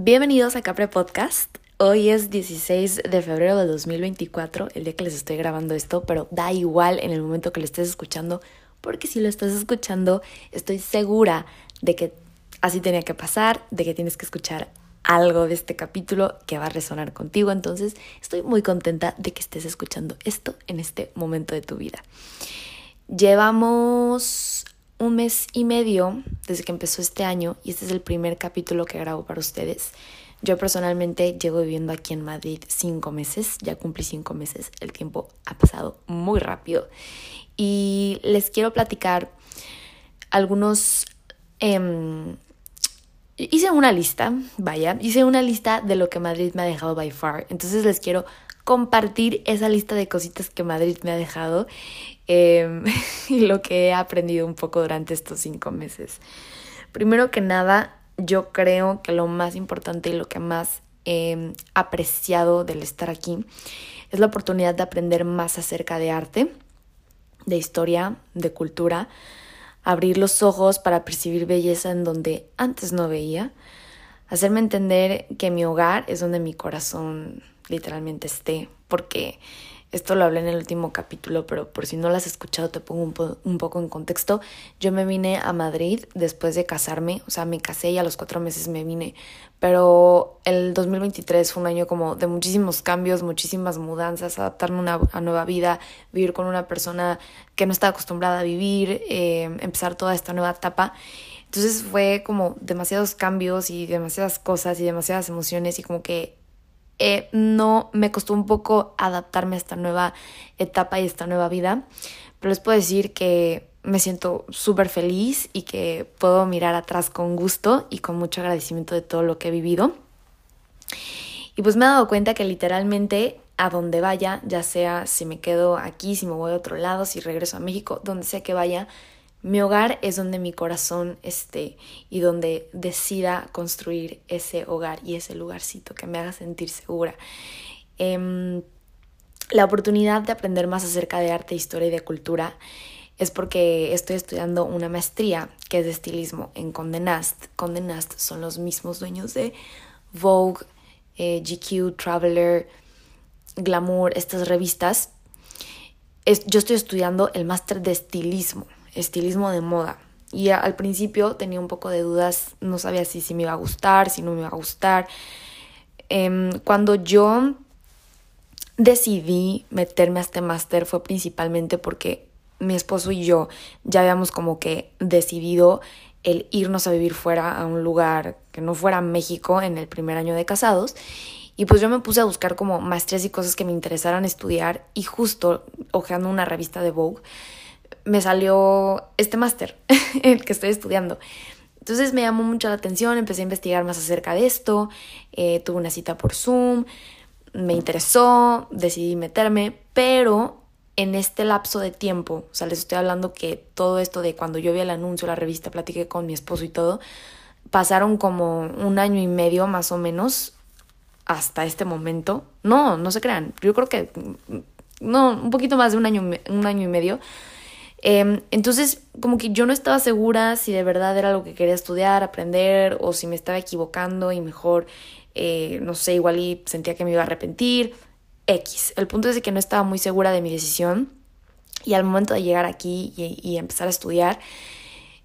Bienvenidos a Capre Podcast. Hoy es 16 de febrero de 2024, el día que les estoy grabando esto, pero da igual en el momento que lo estés escuchando, porque si lo estás escuchando, estoy segura de que así tenía que pasar, de que tienes que escuchar algo de este capítulo que va a resonar contigo. Entonces, estoy muy contenta de que estés escuchando esto en este momento de tu vida. Llevamos un mes y medio desde que empezó este año y este es el primer capítulo que grabo para ustedes. Yo personalmente llevo viviendo aquí en Madrid cinco meses, ya cumplí cinco meses, el tiempo ha pasado muy rápido y les quiero platicar algunos... Em, hice una lista, vaya, hice una lista de lo que Madrid me ha dejado by far, entonces les quiero compartir esa lista de cositas que Madrid me ha dejado Em, y lo que he aprendido un poco durante estos cinco meses. Primero que nada, yo creo que lo más importante y lo que más he apreciado del estar aquí es la oportunidad de aprender más acerca de arte, de historia, de cultura, abrir los ojos para percibir belleza en donde antes no veía, hacerme entender que mi hogar es donde mi corazón literalmente esté, porque esto lo hablé en el último capítulo, pero por si no lo has escuchado te pongo un, un, poco en contexto. Yo me vine a Madrid después de casarme, o sea, me casé y a los cuatro meses me vine, pero el 2023 fue un año como de muchísimos cambios, muchísimas mudanzas, adaptarme a una nueva vida, vivir con una persona que no estaba acostumbrada a vivir, eh, empezar toda esta nueva etapa. Entonces fue como demasiados cambios y demasiadas cosas y demasiadas emociones y como que eh, no me costó un poco adaptarme a esta nueva etapa y esta nueva vida, pero les puedo decir que me siento súper feliz y que puedo mirar atrás con gusto y con mucho agradecimiento de todo lo que he vivido. Y pues me he dado cuenta que literalmente a donde vaya, ya sea si me quedo aquí, si me voy a otro lado, si regreso a México, donde sea que vaya, mi hogar es donde mi corazón esté y donde decida construir ese hogar y ese lugarcito que me haga sentir segura. Em, la oportunidad de aprender más acerca de arte, historia y de cultura es porque estoy estudiando una maestría que es de estilismo en Condé Nast. Condé Nast son los mismos dueños de Vogue, eh, GQ, Traveler, Glamour, estas revistas. yo estoy estudiando el máster de estilismo estilismo de moda. Y al principio tenía un poco de dudas, no sabía si, si me iba a gustar, si no me iba a gustar. Em, cuando yo decidí meterme a este máster fue principalmente porque mi esposo y yo ya habíamos como que decidido el irnos a vivir fuera a un lugar que no fuera México en el primer año de casados. Y pues yo me puse a buscar como maestrías y cosas que me interesaran estudiar y justo hojeando una revista de Vogue me salió este máster, el que estoy estudiando. Entonces me llamó mucho la atención, empecé a investigar más acerca de esto, eh, tuve una cita por Zoom, me interesó, decidí meterme, pero en este lapso de tiempo, o sea, les estoy hablando que todo esto de cuando yo vi el anuncio, la revista, platiqué con mi esposo y todo, pasaron como un año y medio más o menos hasta este momento. No, no se crean, yo creo que no, un poquito más de un año, un año y medio Em, entonces, como que yo no estaba segura si de verdad era lo que quería estudiar, aprender, o si me estaba equivocando y mejor, eh, no sé, igual y sentía que me iba a arrepentir. X. El punto es que no estaba muy segura de mi decisión y al momento de llegar aquí y, empezar a estudiar,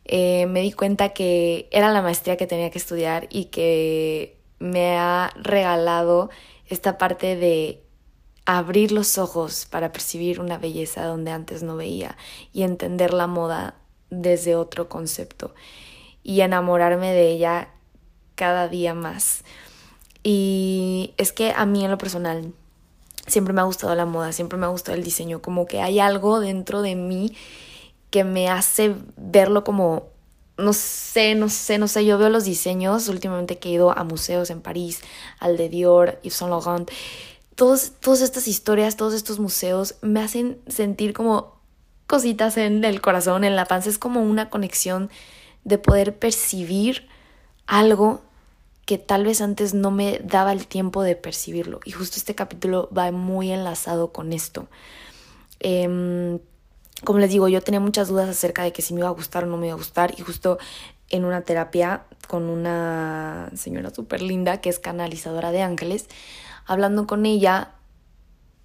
eh, me di cuenta que era la maestría que tenía que estudiar y que me ha regalado esta parte de abrir los ojos para percibir una belleza donde antes no veía y entender la moda desde otro concepto y enamorarme de ella cada día más. Y es que a mí en lo personal siempre me ha gustado la moda, siempre me ha gustado el diseño, como que hay algo dentro de mí que me hace verlo como no sé, no sé, no sé, yo veo los diseños últimamente que he ido a museos en París, al de Dior, Yves Saint Laurent todos, todas estas historias, todos estos museos me hacen sentir como cositas en el corazón, en la panza. Es como una conexión de poder percibir algo que tal vez antes no me daba el tiempo de percibirlo. Y justo este capítulo va muy enlazado con esto. Em, como les digo, yo tenía muchas dudas acerca de que si me iba a gustar o no me iba a gustar. Y justo en una terapia con una señora súper linda que es canalizadora de ángeles. Hablando con ella,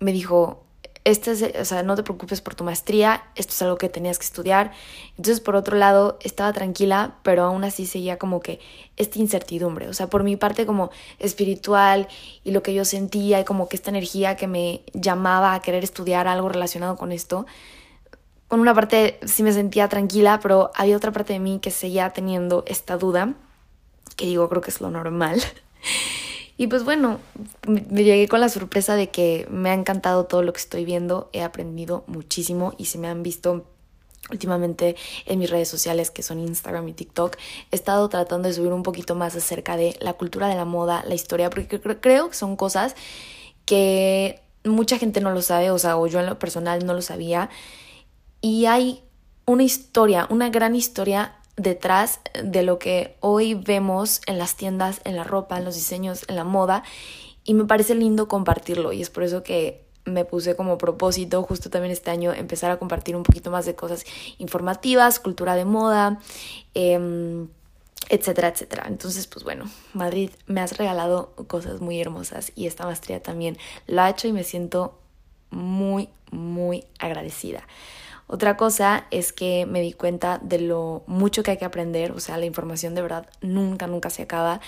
me dijo, este es, o sea, no te preocupes por tu maestría, esto es algo que tenías que estudiar. Entonces, por otro lado, estaba tranquila, pero aún así seguía como que esta incertidumbre, o sea, por mi parte como espiritual y lo que yo sentía y como que esta energía que me llamaba a querer estudiar algo relacionado con esto. Con una parte sí me sentía tranquila, pero había otra parte de mí que seguía teniendo esta duda, que digo, creo que es lo normal. Y pues bueno, me llegué con la sorpresa de que me ha encantado todo lo que estoy viendo, he aprendido muchísimo y se me han visto últimamente en mis redes sociales que son Instagram y TikTok, he estado tratando de subir un poquito más acerca de la cultura de la moda, la historia, porque creo que son cosas que mucha gente no lo sabe, o sea, o yo en lo personal no lo sabía. Y hay una historia, una gran historia detrás de lo que hoy vemos en las tiendas, en la ropa, en los diseños, en la moda. Y me parece lindo compartirlo y es por eso que me puse como propósito justo también este año empezar a compartir un poquito más de cosas informativas, cultura de moda, em, etcétera, etcétera. Entonces, pues bueno, Madrid, me has regalado cosas muy hermosas y esta maestría también lo ha hecho y me siento muy, muy agradecida. Otra cosa es que me di cuenta de lo mucho que hay que aprender, o sea, la información de verdad nunca, nunca se acaba.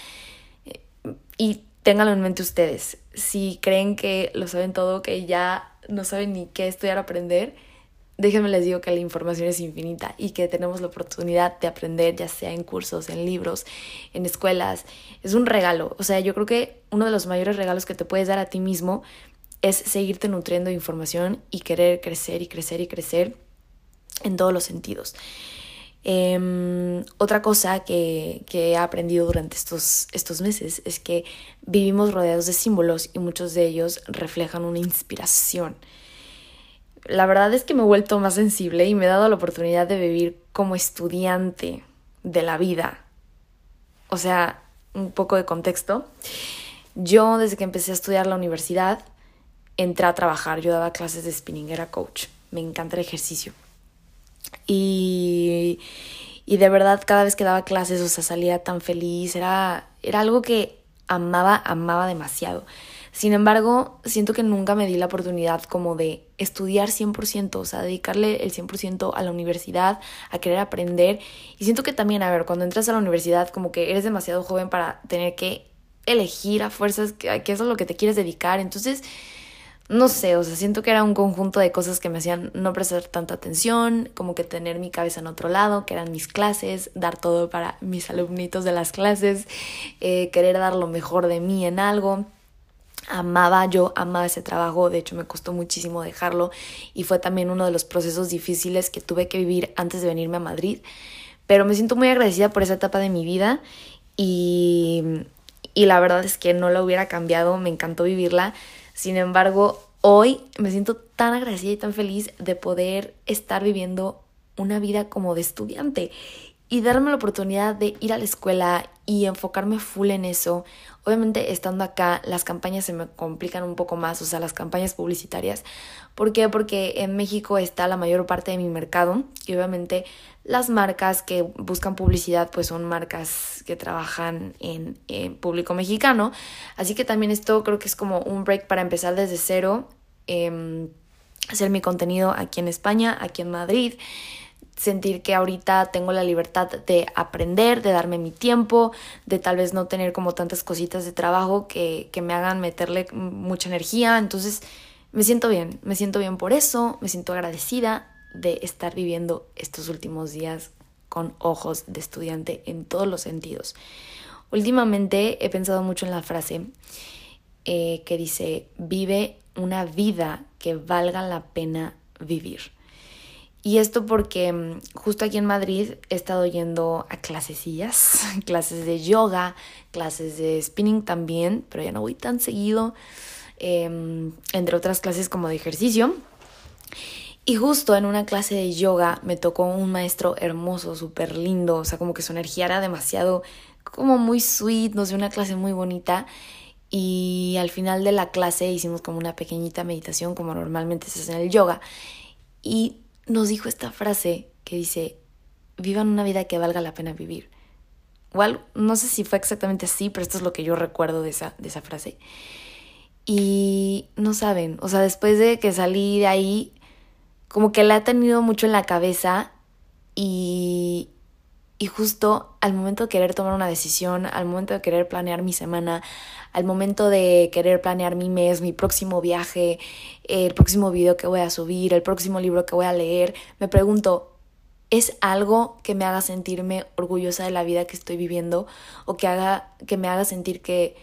Y ténganlo en mente ustedes, si creen que lo saben todo, que ya no saben ni qué estudiar o aprender, déjenme les digo que la información es infinita y que tenemos la oportunidad de aprender, ya sea en cursos, en libros, en escuelas. Es un regalo. O sea, yo creo que uno de los mayores regalos que te puedes dar a ti mismo es seguirte nutriendo de información y querer crecer y crecer y crecer en todos los sentidos. Em, otra cosa que, que, he aprendido durante estos, estos meses es que vivimos rodeados de símbolos y muchos de ellos reflejan una inspiración. La verdad es que me he vuelto más sensible y me he dado la oportunidad de vivir como estudiante de la vida. O sea, un poco de contexto. Yo desde que empecé a estudiar la universidad entré a trabajar. Yo daba clases de spinning, era coach. Me encanta el ejercicio. Y, y de verdad cada vez que daba clases, o sea, salía tan feliz, era, era algo que amaba, amaba demasiado. Sin embargo, siento que nunca me di la oportunidad como de estudiar 100%, o sea, dedicarle el 100% a la universidad, a querer aprender. Y siento que también, a ver, cuando entras a la universidad como que eres demasiado joven para tener que elegir a fuerzas qué es a lo que te quieres dedicar. Entonces, no sé, o sea, siento que era un conjunto de cosas que me hacían no prestar tanta atención, como que tener mi cabeza en otro lado, que eran mis clases, dar todo para mis alumnitos de las clases, eh, querer dar lo mejor de mí en algo. Amaba, yo amaba ese trabajo, de hecho me costó muchísimo dejarlo y fue también uno de los procesos difíciles que tuve que vivir antes de venirme a Madrid, pero me siento muy agradecida por esa etapa de mi vida y, y la verdad es que no la hubiera cambiado, me encantó vivirla sin embargo, hoy me siento tan agradecida y tan feliz de poder estar viviendo una vida como de estudiante y darme la oportunidad de ir a la escuela y enfocarme full en eso. Obviamente estando acá las campañas se me complican un poco más, o sea, las campañas publicitarias. ¿Por qué? Porque en México está la mayor parte de mi mercado y obviamente las marcas que buscan publicidad pues son marcas que trabajan en, público mexicano. Así que también esto creo que es como un break para empezar desde cero, em, hacer mi contenido aquí en España, aquí en Madrid sentir que ahorita tengo la libertad de aprender, de darme mi tiempo, de tal vez no tener como tantas cositas de trabajo que, que me hagan meterle mucha energía. Entonces me siento bien, me siento bien por eso, me siento agradecida de estar viviendo estos últimos días con ojos de estudiante en todos los sentidos. Últimamente he pensado mucho en la frase eh, que dice, vive una vida que valga la pena vivir. Y esto porque mm, justo aquí en Madrid he estado yendo a clasecillas, clases de yoga, clases de spinning también, pero ya no voy tan seguido, em, entre otras clases como de ejercicio. Y justo en una clase de yoga me tocó un maestro hermoso, súper lindo, o sea, como que su energía era demasiado, como muy sweet, no sé, una clase muy bonita. Y al final de la clase hicimos como una pequeñita meditación, como normalmente se hace en el yoga. Y nos dijo esta frase que dice, vivan una vida que valga la pena vivir. igual, no sé si fue exactamente así, pero esto es lo que yo recuerdo de esa, de esa frase. Y no saben, o sea, después de que salí de ahí, como que la he tenido mucho en la cabeza y, y justo al momento de querer tomar una decisión, al momento de querer planear mi semana, al momento de querer planear mi mes, mi próximo viaje, el próximo video que voy a subir, el próximo libro que voy a leer, me pregunto, ¿es algo que me haga sentirme orgullosa de la vida que estoy viviendo o que, haga, que me haga sentir que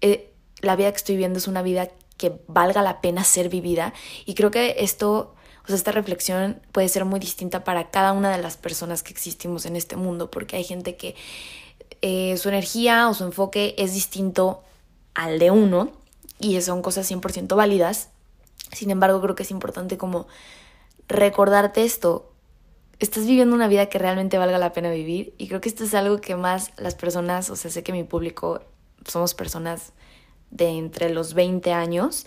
eh, la vida que estoy viviendo es una vida que valga la pena ser vivida? Y creo que esto o sea, esta reflexión puede ser muy distinta para cada una de las personas que existimos en este mundo, porque hay gente que eh, su energía o su enfoque es distinto al de uno y son cosas 100% válidas. Sin embargo, creo que es importante como recordarte esto. Estás viviendo una vida que realmente valga la pena vivir y creo que esto es algo que más las personas, o sea, sé que mi público somos personas de entre los 20 años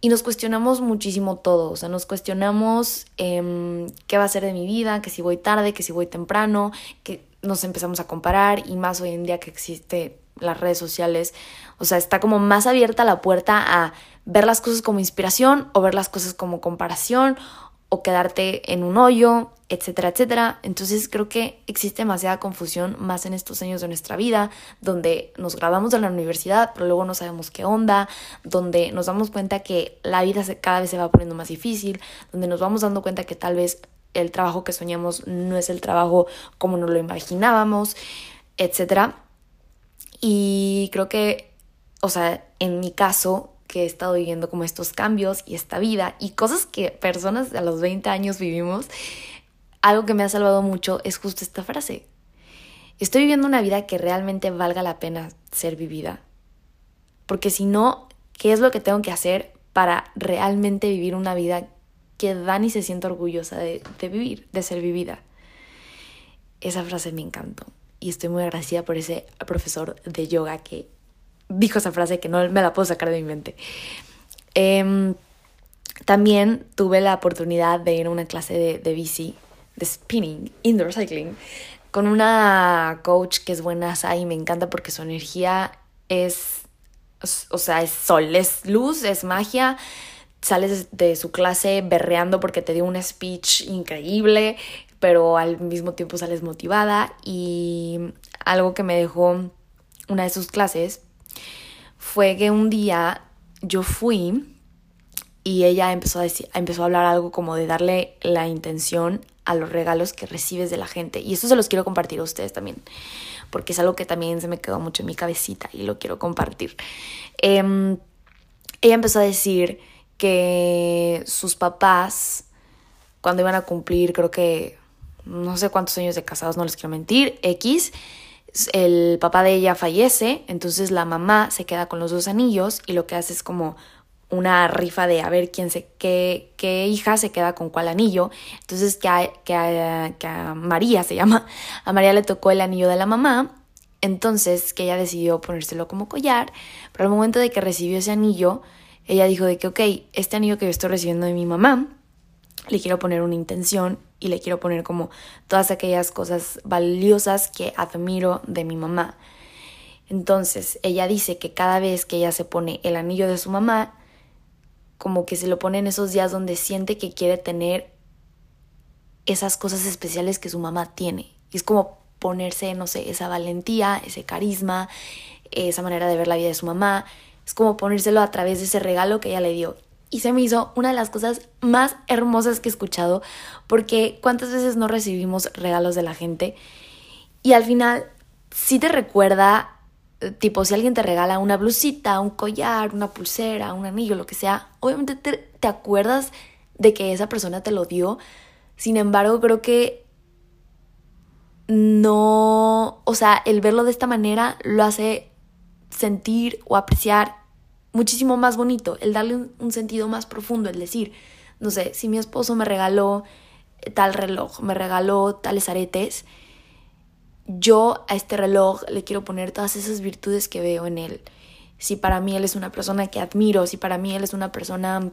y nos cuestionamos muchísimo todo, o sea, nos cuestionamos eh, qué va a ser de mi vida, que si voy tarde, que si voy temprano, que nos empezamos a comparar y más hoy en día que existe las redes sociales, o sea, está como más abierta la puerta a ver las cosas como inspiración o ver las cosas como comparación o quedarte en un hoyo, etcétera, etcétera. Entonces creo que existe demasiada confusión más en estos años de nuestra vida, donde nos graduamos de la universidad, pero luego no sabemos qué onda, donde nos damos cuenta que la vida cada vez se va poniendo más difícil, donde nos vamos dando cuenta que tal vez el trabajo que soñamos no es el trabajo como nos lo imaginábamos, etcétera. Y creo que, o sea, en mi caso, que he estado viviendo como estos cambios y esta vida y cosas que personas a los 20 años vivimos, algo que me ha salvado mucho es justo esta frase. Estoy viviendo una vida que realmente valga la pena ser vivida. Porque si no, ¿qué es lo que tengo que hacer para realmente vivir una vida que Dani se sienta orgullosa de, de vivir, de ser vivida? Esa frase me encantó y estoy muy agradecida por ese profesor de yoga que dijo esa frase que no me la puedo sacar de mi mente. Em, también tuve la oportunidad de ir a una clase de, bici, de spinning, indoor cycling, con una coach que es buena y me encanta porque su energía es, o sea, es sol, es luz, es magia. Sales de su clase berreando porque te dio un speech increíble, pero al mismo tiempo sales motivada. Y algo que me dejó una de sus clases fue que un día yo fui y ella empezó a, decir, empezó a hablar algo como de darle la intención a los regalos que recibes de la gente. Y eso se los quiero compartir a ustedes también, porque es algo que también se me quedó mucho en mi cabecita y lo quiero compartir. Em, ella empezó a decir que sus papás, cuando iban a cumplir, creo que no sé cuántos años de casados, no les quiero mentir, X, el papá de ella fallece, entonces la mamá se queda con los dos anillos y lo que hace es como una rifa de a ver quién se, qué, qué hija se queda con cuál anillo. Entonces que a, que, a, que a María se llama, a María le tocó el anillo de la mamá, entonces que ella decidió ponérselo como collar, pero al momento de que recibió ese anillo, ella dijo de que, ok, este anillo que yo estoy recibiendo de mi mamá, le quiero poner una intención y le quiero poner como todas aquellas cosas valiosas que admiro de mi mamá. Entonces, ella dice que cada vez que ella se pone el anillo de su mamá, como que se lo pone en esos días donde siente que quiere tener esas cosas especiales que su mamá tiene. Y es como ponerse, no sé, esa valentía, ese carisma, esa manera de ver la vida de su mamá. Es como ponérselo a través de ese regalo que ella le dio y se me hizo una de las cosas más hermosas que he escuchado, porque cuántas veces no recibimos regalos de la gente y al final sí te recuerda, eh, tipo, si alguien te regala una blusita, un collar, una pulsera, un anillo, lo que sea, obviamente te, te acuerdas de que esa persona te lo dio, sin embargo creo que no, o sea, el verlo de esta manera lo hace sentir o apreciar muchísimo más bonito, el darle un, sentido más profundo, el decir, no sé, si mi esposo me regaló tal reloj, me regaló tales aretes, yo a este reloj le quiero poner todas esas virtudes que veo en él. Si para mí él es una persona que admiro, si para mí él es una persona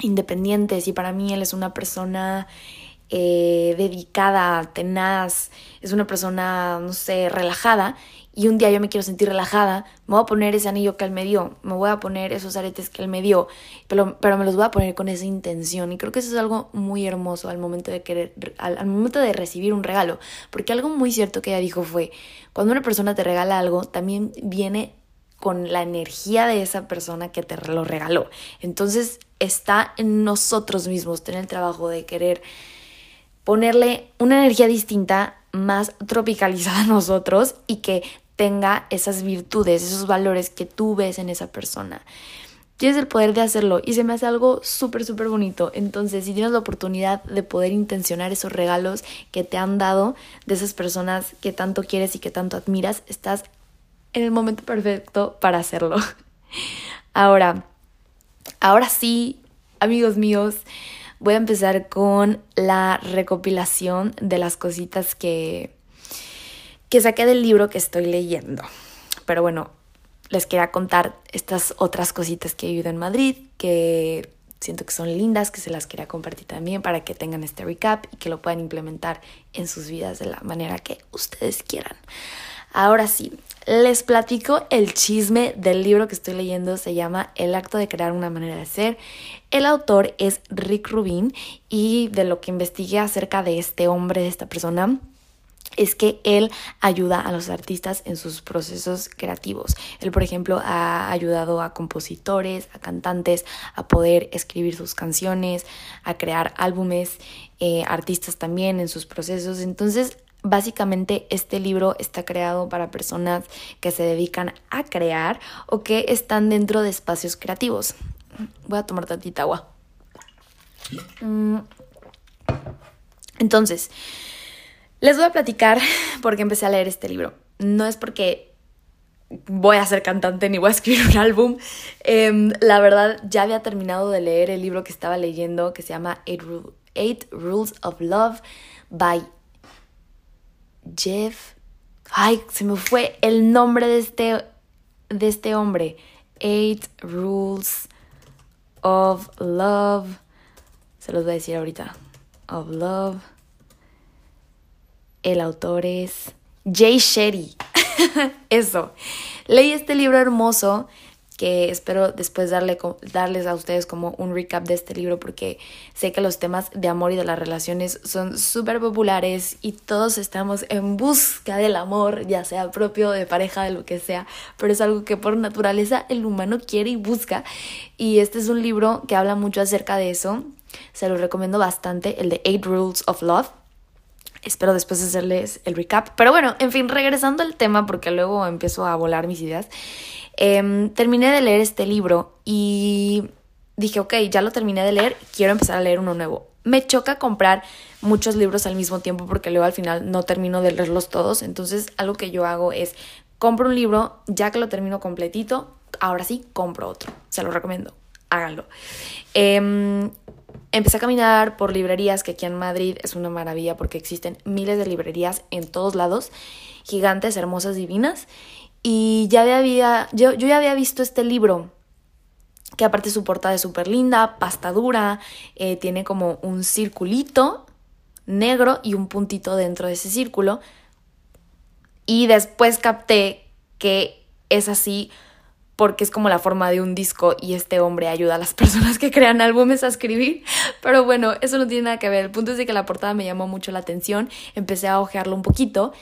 independiente, si para mí él es una persona eh, dedicada, tenaz, es una persona, no sé, relajada y un día yo me quiero sentir relajada, me voy a poner ese anillo que él me dio, me voy a poner esos aretes que él me dio, pero, pero me los voy a poner con esa intención. Y creo que eso es algo muy hermoso al momento de querer, al, al momento de recibir un regalo. Porque algo muy cierto que ella dijo fue, cuando una persona te regala algo, también viene con la energía de esa persona que te lo regaló. Entonces está en nosotros mismos tener el trabajo de querer ponerle una energía distinta más tropicalizada a nosotros y que tenga esas virtudes, esos valores que tú ves en esa persona. Tienes el poder de hacerlo y se me hace algo súper, súper bonito. Entonces, si tienes la oportunidad de poder intencionar esos regalos que te han dado de esas personas que tanto quieres y que tanto admiras, estás en el momento perfecto para hacerlo. Ahora, ahora sí, amigos míos, voy a empezar con la recopilación de las cositas que que saqué del libro que estoy leyendo. Pero bueno, les quería contar estas otras cositas que he vivido en Madrid, que siento que son lindas, que se las quería compartir también para que tengan este recap y que lo puedan implementar en sus vidas de la manera que ustedes quieran. Ahora sí, les platico el chisme del libro que estoy leyendo, se llama El acto de crear una manera de ser. El autor es Rick Rubin y de lo que investigué acerca de este hombre, de esta persona, es que él ayuda a los artistas en sus procesos creativos. Él, por ejemplo, ha ayudado a compositores, a cantantes a poder escribir sus canciones, a crear álbumes, eh, artistas también en sus procesos. Entonces, básicamente este libro está creado para personas que se dedican a crear o que están dentro de espacios creativos. Voy a tomar tantita agua. Mm. Entonces, les voy a platicar porque empecé a leer este libro. No es porque voy a ser cantante ni voy a escribir un álbum. Em, la verdad, ya había terminado de leer el libro que estaba leyendo que se llama Eight, Rules of Love by Jeff. Ay, se me fue el nombre de este, de este hombre. Eight Rules of Love. Se los voy a decir ahorita. Of Love. El autor es Jay Shetty. Eso. Leí este libro hermoso que espero después darle, darles a ustedes como un recap de este libro porque sé que los temas de amor y de las relaciones son súper populares y todos estamos en busca del amor, ya sea propio, de pareja, de lo que sea, pero es algo que por naturaleza el humano quiere y busca y este es un libro que habla mucho acerca de eso, se lo recomiendo bastante, el de Eight Rules of Love Espero después hacerles el recap. Pero bueno, en fin, regresando al tema, porque luego empiezo a volar mis ideas. Em, terminé de leer este libro y dije, ok, ya lo terminé de leer, quiero empezar a leer uno nuevo. Me choca comprar muchos libros al mismo tiempo porque luego al final no termino de leerlos todos. Entonces, algo que yo hago es compro un libro, ya que lo termino completito, ahora sí compro otro. Se lo recomiendo, háganlo. Eh, Empecé a caminar por librerías, que aquí en Madrid es una maravilla porque existen miles de librerías en todos lados, gigantes, hermosas, divinas. Y ya había, yo, yo ya había visto este libro, que aparte su portada es súper linda, pasta dura, eh, tiene como un circulito negro y un puntito dentro de ese círculo. Y después capté que es así porque es como la forma de un disco y este hombre ayuda a las personas que crean álbumes a escribir. Pero bueno, eso no tiene nada que ver. El punto es de que la portada me llamó mucho la atención, empecé a ojearlo un poquito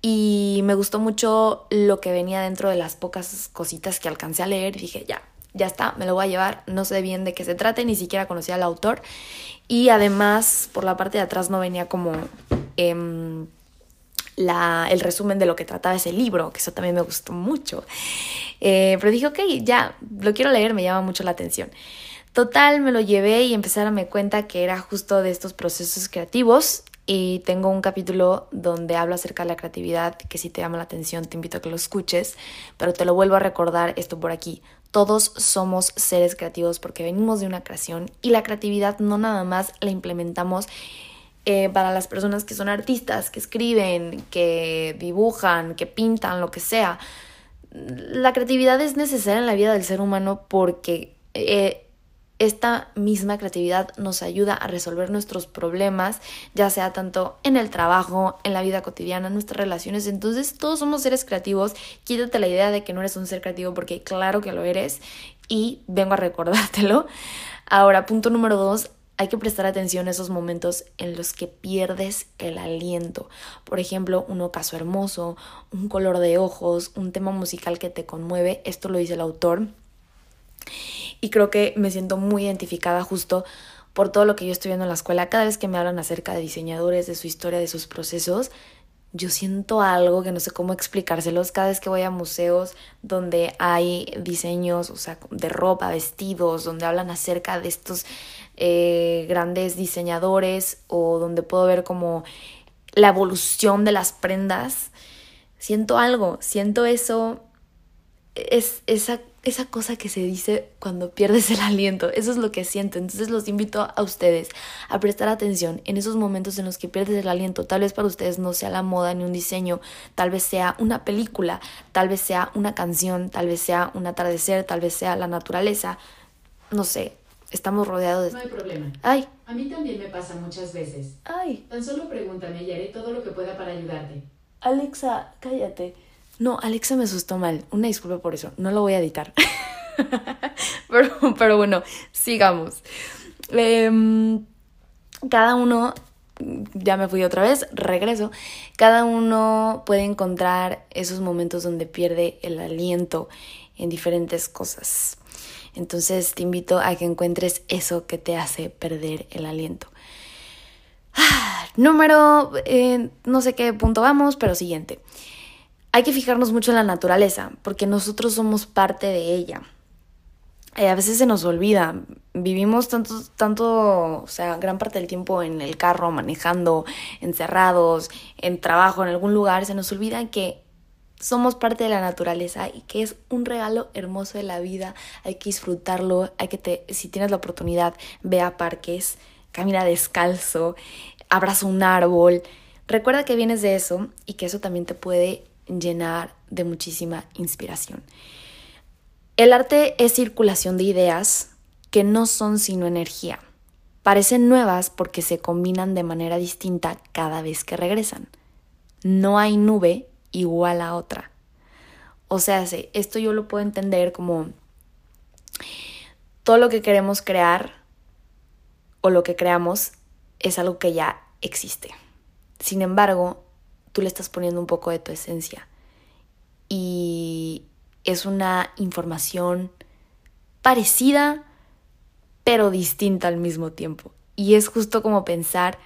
y me gustó mucho lo que venía dentro de las pocas cositas que alcancé a leer y dije, ya, ya está, me lo voy a llevar, no sé bien de qué se trate, ni siquiera conocía al autor y además por la parte de atrás no venía como... Eh, el resumen de lo que trataba ese libro, que eso también me gustó mucho. Eh, pero dije, ok, ya, lo quiero leer, me llama mucho la atención. Total, me lo llevé y empecé a darme cuenta que era justo de estos procesos creativos y tengo un capítulo donde hablo acerca de la creatividad que si te llama la atención te invito a que lo escuches, pero te lo vuelvo a recordar esto por aquí. Todos somos seres creativos porque venimos de una creación y la creatividad no nada más la implementamos eh, para las personas que son artistas, que escriben, que dibujan, que pintan, lo que sea. La creatividad es necesaria en la vida del ser humano porque eh, esta misma creatividad nos ayuda a resolver nuestros problemas, ya sea tanto en el trabajo, en la vida cotidiana, en nuestras relaciones. Entonces, todos somos seres creativos. Quítate la idea de que no eres un ser creativo porque claro que lo eres y vengo a recordártelo. Ahora, punto número dos, hay que prestar atención a esos momentos en los que pierdes el aliento. Por ejemplo, un ocaso hermoso, un color de ojos, un tema musical que te conmueve. Esto lo dice el autor y creo que me siento muy identificada justo por todo lo que yo estoy viendo en la escuela. Cada vez que me hablan acerca de diseñadores, de su historia, de sus procesos, yo siento algo que no sé cómo explicárselos. Cada vez que voy a museos donde hay diseños, o sea, de ropa, vestidos, donde hablan acerca de estos eh, grandes diseñadores o donde puedo ver como la evolución de las prendas, siento algo, siento eso, es esa esa cosa que se dice cuando pierdes el aliento. Eso es lo que siento. Entonces los invito a ustedes a prestar atención en esos momentos en los que pierdes el aliento. Tal vez para ustedes no sea la moda ni un diseño, tal vez sea una película, tal vez sea una canción, tal vez sea un atardecer, tal vez sea la naturaleza. No sé, estamos rodeados de... No hay problema. Ay. A mí también me pasa muchas veces. Ay. Tan solo pregúntame y haré todo lo que pueda para ayudarte. Alexa, cállate. No, Alexa me asustó mal. Una disculpa por eso. No lo voy a editar. pero, pero, bueno, sigamos. Em, cada uno, ya me fui otra vez, regreso. Cada uno puede encontrar esos momentos donde pierde el aliento en diferentes cosas. Entonces te invito a que encuentres eso que te hace perder el aliento. Ah, número, eh, no sé qué punto vamos, pero siguiente hay que fijarnos mucho en la naturaleza, porque nosotros somos parte de ella. Eh, a veces se nos olvida, vivimos tanto, tanto, o sea, gran parte del tiempo en el carro, manejando, encerrados, en trabajo, en algún lugar, se nos olvida que somos parte de la naturaleza y que es un regalo hermoso de la vida, hay que disfrutarlo, hay que te, si tienes la oportunidad, ve a parques, camina descalzo, abraza un árbol. Recuerda que vienes de eso y que eso también te puede llenar de muchísima inspiración. El arte es circulación de ideas que no son sino energía. Parecen nuevas porque se combinan de manera distinta cada vez que regresan. No hay nube igual a otra. O sea, esto yo lo puedo entender como todo lo que queremos crear o lo que creamos es algo que ya existe. Sin embargo, tú le estás poniendo un poco de tu esencia. Y es una información parecida, pero distinta al mismo tiempo. Y es justo como pensar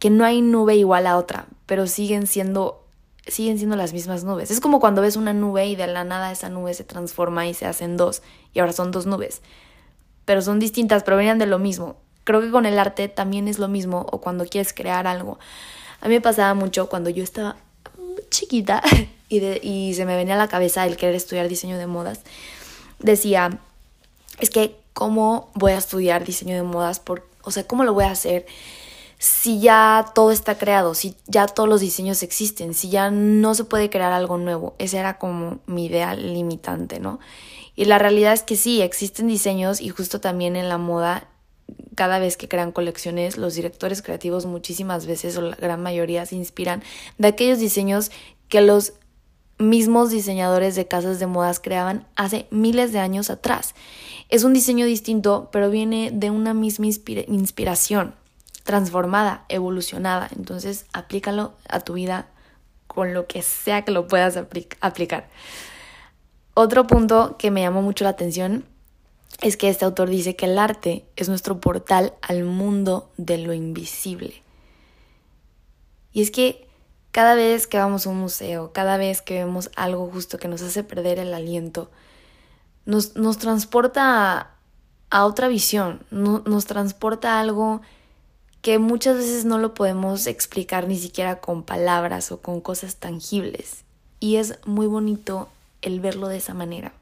que no hay nube igual a otra, pero siguen siendo siguen siendo las mismas nubes. Es como cuando ves una nube y de la nada esa nube se transforma y se hacen dos y ahora son dos nubes. Pero son distintas, pero venían de lo mismo. Creo que con el arte también es lo mismo o cuando quieres crear algo. A mí me pasaba mucho cuando yo estaba chiquita y, y se me venía a la cabeza el querer estudiar diseño de modas. Decía, es que, ¿cómo voy a estudiar diseño de modas? Por, o sea, ¿cómo lo voy a hacer? si ya todo está creado, si ya todos los diseños existen, si ya no se puede crear algo nuevo. Esa era como mi idea limitante, ¿no? Y la realidad es que sí, existen diseños y justo también en la moda cada vez que crean colecciones, los directores creativos muchísimas veces o la gran mayoría se inspiran de aquellos diseños que los mismos diseñadores de casas de modas creaban hace miles de años atrás. Es un diseño distinto, pero viene de una misma inspiración, transformada, evolucionada. Entonces, aplícalo a tu vida con lo que sea que lo puedas aplicar. Otro punto que me llamó mucho la atención es que este autor dice que el arte es nuestro portal al mundo de lo invisible. Y es que cada vez que vamos a un museo, cada vez que vemos algo justo que nos hace perder el aliento, nos, nos transporta a, otra visión, nos transporta algo que muchas veces no lo podemos explicar ni siquiera con palabras o con cosas tangibles. Y es muy bonito el verlo de esa manera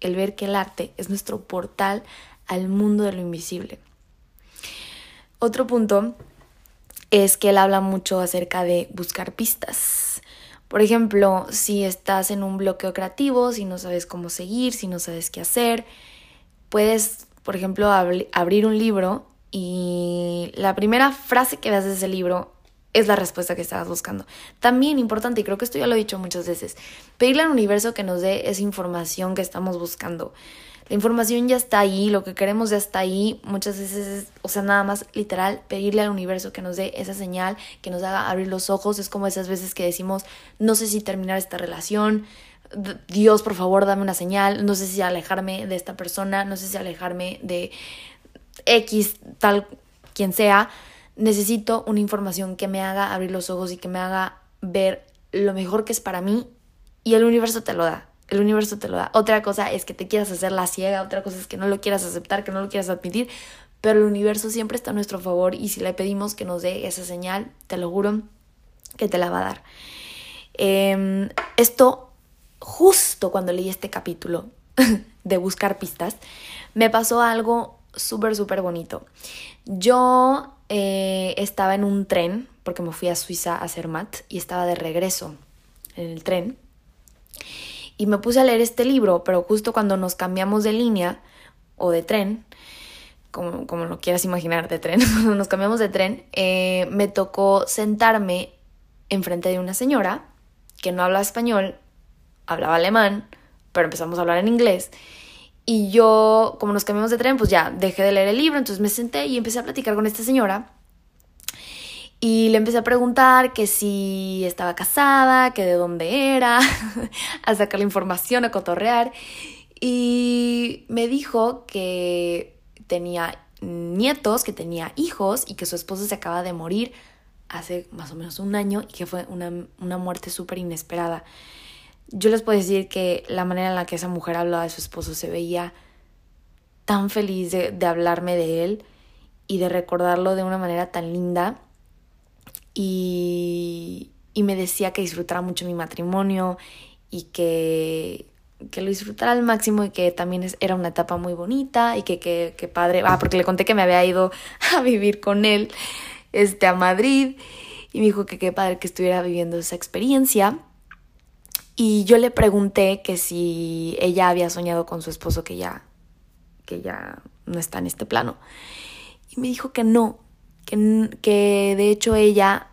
el ver que el arte es nuestro portal al mundo de lo invisible. Otro punto es que él habla mucho acerca de buscar pistas. Por ejemplo, si estás en un bloqueo creativo, si no sabes cómo seguir, si no sabes qué hacer, puedes por ejemplo, abrir un libro y la primera frase que veas de ese libro es la respuesta que estabas buscando. También importante, y creo que esto ya lo he dicho muchas veces, pedirle al universo que nos dé esa información que estamos buscando. La información ya está ahí, lo que queremos ya está ahí. Muchas veces es, o sea, nada más literal, pedirle al universo que nos dé esa señal, que nos haga abrir los ojos. Es como esas veces que decimos, no sé si terminar esta relación, Dios, por favor, dame una señal, no sé si alejarme de esta persona, no sé si alejarme de X, tal, quien sea. Necesito una información que me haga abrir los ojos y que me haga ver lo mejor que es para mí y el universo te lo da el universo te lo da. Otra cosa es que te quieras hacer la ciega, otra cosa es que no lo quieras aceptar, que no lo quieras admitir, pero el universo siempre está a nuestro favor y si le pedimos que nos dé esa señal, te lo juro que te la va a dar. Em, esto, justo cuando leí este capítulo de buscar pistas, me pasó algo súper, súper bonito. Yo eh, estaba en un tren, porque me fui a Suiza a hacer mat, y estaba de regreso en el tren y me puse a leer este libro, pero justo cuando nos cambiamos de línea o de tren, como, como lo quieras imaginar, de tren, cuando nos cambiamos de tren, eh, me tocó sentarme enfrente de una señora que no habla español, hablaba alemán, pero empezamos a hablar en inglés. Y yo, como nos cambiamos de tren, pues ya dejé de leer el libro, entonces me senté y empecé a platicar con esta señora y le empecé a preguntar que si estaba casada, que de dónde era, a sacar la información, a cotorrear. Y me dijo que tenía nietos, que tenía hijos y que su esposo se acaba de morir hace más o menos un año y que fue una, una muerte súper inesperada. Yo les puedo decir que la manera en la que esa mujer hablaba de su esposo se veía tan feliz de, hablarme de él y de recordarlo de una manera tan linda y, me decía que disfrutara mucho mi matrimonio y que, que lo disfrutara al máximo y que también era una etapa muy bonita y que, que, padre, ah, porque le conté que me había ido a vivir con él este, a Madrid y me dijo que qué padre que estuviera viviendo esa experiencia. Y yo le pregunté que si ella había soñado con su esposo que ya, que ya no está en este plano. Y me dijo que no, que, que de hecho ella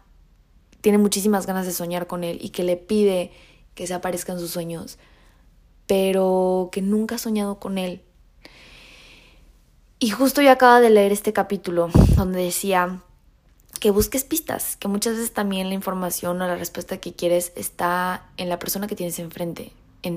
tiene muchísimas ganas de soñar con él y que le pide que se aparezca en sus sueños, pero que nunca ha soñado con él. Y justo yo acaba de leer este capítulo donde decía que busques pistas, que muchas veces también la información o la respuesta que quieres está en la persona que tienes enfrente,